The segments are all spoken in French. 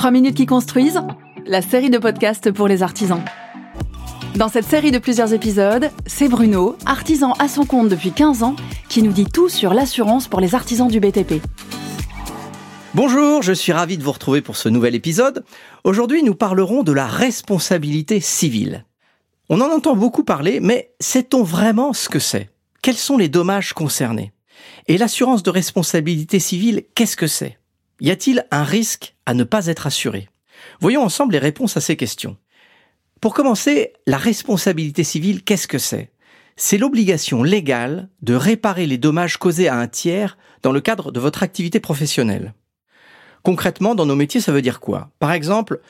3 minutes qui construisent, la série de podcasts pour les artisans. Dans cette série de plusieurs épisodes, c'est Bruno, artisan à son compte depuis 15 ans, qui nous dit tout sur l'assurance pour les artisans du BTP. Bonjour, je suis ravi de vous retrouver pour ce nouvel épisode. Aujourd'hui, nous parlerons de la responsabilité civile. On en entend beaucoup parler, mais sait-on vraiment ce que c'est? Quels sont les dommages concernés? Et l'assurance de responsabilité civile, qu'est-ce que c'est? Y a-t-il un risque à ne pas être assuré? Voyons ensemble les réponses à ces questions. Pour commencer, la responsabilité civile, qu'est-ce que c'est? C'est l'obligation légale de réparer les dommages causés à un tiers dans le cadre de votre activité professionnelle. Concrètement, dans nos métiers, ça veut dire quoi? Par exemple,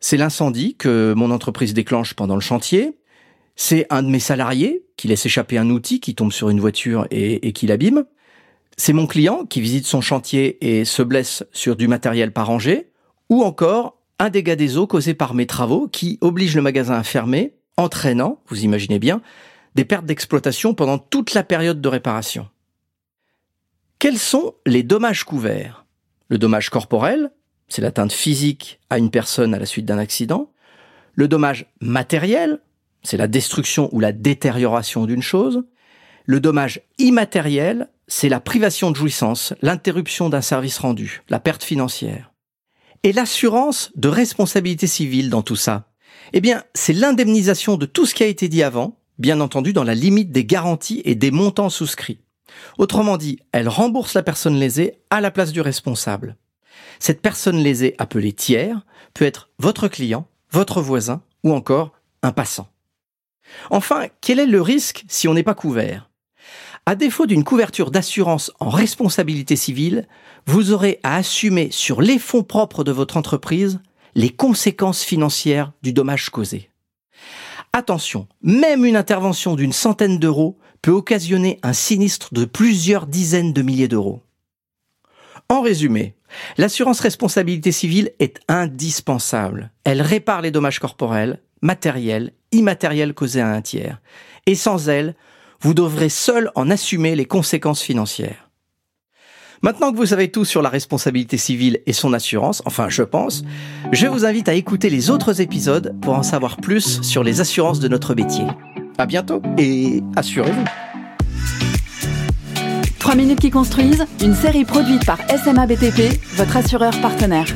c'est l'incendie que mon entreprise déclenche pendant le chantier, c'est un de mes salariés qui laisse échapper un outil qui tombe sur une voiture et, qui l'abîme, c'est mon client qui visite son chantier et se blesse sur du matériel pas rangé, ou encore un dégât des eaux causé par mes travaux qui oblige le magasin à fermer, entraînant, vous imaginez bien, des pertes d'exploitation pendant toute la période de réparation. Quels sont les dommages couverts? Le dommage corporel, c'est l'atteinte physique à une personne à la suite d'un accident. Le dommage matériel, c'est la destruction ou la détérioration d'une chose. Le dommage immatériel, c'est la privation de jouissance, l'interruption d'un service rendu, la perte financière. Et l'assurance de responsabilité civile dans tout ça? Eh bien, c'est l'indemnisation de tout ce qui a été dit avant, bien entendu dans la limite des garanties et des montants souscrits. Autrement dit, elle rembourse la personne lésée à la place du responsable. Cette personne lésée appelée tiers peut être votre client, votre voisin ou encore un passant. Enfin, quel est le risque si on n'est pas couvert? À défaut d'une couverture d'assurance en responsabilité civile, vous aurez à assumer sur les fonds propres de votre entreprise les conséquences financières du dommage causé. Attention, même une intervention d'une centaine d'euros peut occasionner un sinistre de plusieurs dizaines de milliers d'euros. En résumé, l'assurance responsabilité civile est indispensable. Elle répare les dommages corporels, matériels, immatériels causés à un tiers. Et sans elle, vous devrez seul en assumer les conséquences financières. Maintenant que vous savez tout sur la responsabilité civile et son assurance, enfin je pense, je vous invite à écouter les autres épisodes pour en savoir plus sur les assurances de notre métier. À bientôt et assurez-vous. 3 minutes qui construisent, une série produite par SMA BTP, votre assureur partenaire.